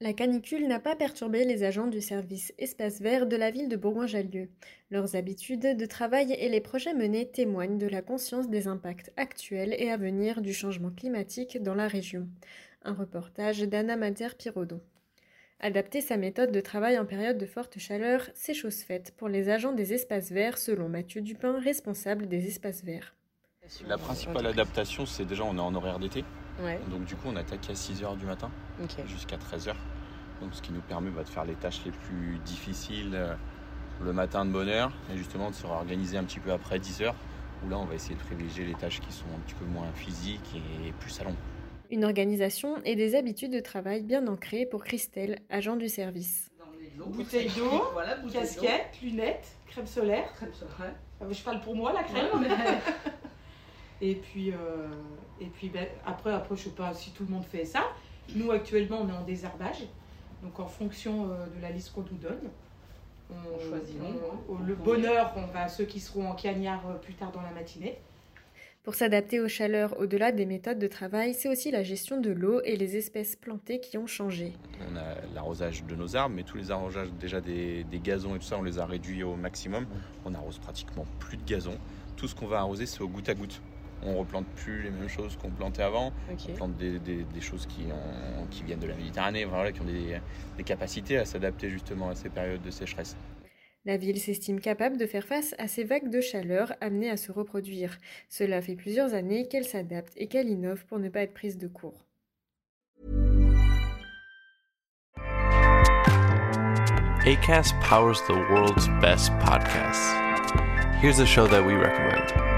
La canicule n'a pas perturbé les agents du service espace vert de la ville de Bourgoin-Jallieu. Leurs habitudes de travail et les projets menés témoignent de la conscience des impacts actuels et à venir du changement climatique dans la région. Un reportage d'Anna Mater Pirodon. Adapter sa méthode de travail en période de forte chaleur, c'est chose faite pour les agents des espaces verts, selon Mathieu Dupin, responsable des espaces verts. La principale adaptation, c'est déjà on est en horaire d'été. Ouais, Donc du coup, on attaque à 6h du matin jusqu'à 13h. Donc ce qui nous permet bah, de faire les tâches les plus difficiles euh, le matin de bonne heure et justement de se réorganiser un petit peu après 10h où là on va essayer de privilégier les tâches qui sont un petit peu moins physiques et plus salon. Une organisation et des habitudes de travail bien ancrées pour Christelle, agent du service. Bouteille d'eau, voilà, casquette, lunettes, crème solaire. crème solaire. Ah, Je parle pour moi la crème. Ouais, mais- Et puis, euh, et puis ben, après, après, je sais pas si tout le monde fait ça. Nous actuellement, on est en désherbage. Donc en fonction euh, de la liste qu'on nous donne, On choisit on- non, on- hein. le bonheur, on va ceux qui seront en cagnard euh, plus tard dans la matinée. Pour s'adapter aux chaleurs au-delà des méthodes de travail, c'est aussi la gestion de l'eau et les espèces plantées qui ont changé. On a l'arrosage de nos arbres, mais tous les arrosages déjà des, des gazons et tout ça, on les a réduits au maximum. On arrose pratiquement plus de gazon. Tout ce qu'on va arroser, c'est au goutte à goutte. On replante plus les mêmes choses qu'on plantait avant. On plante des, des- des choses qui, ont- qui viennent de la Méditerranée, voilà, qui ont des, des capacités à s'adapter justement à ces périodes de sécheresse. La ville s'estime capable de faire face à ces vagues de chaleur amenées à se reproduire. Cela fait plusieurs années qu'elle s'adapte et qu'elle innove pour ne pas être prise de court. ACAST powers the world's best podcasts. Here's a show that we recommend.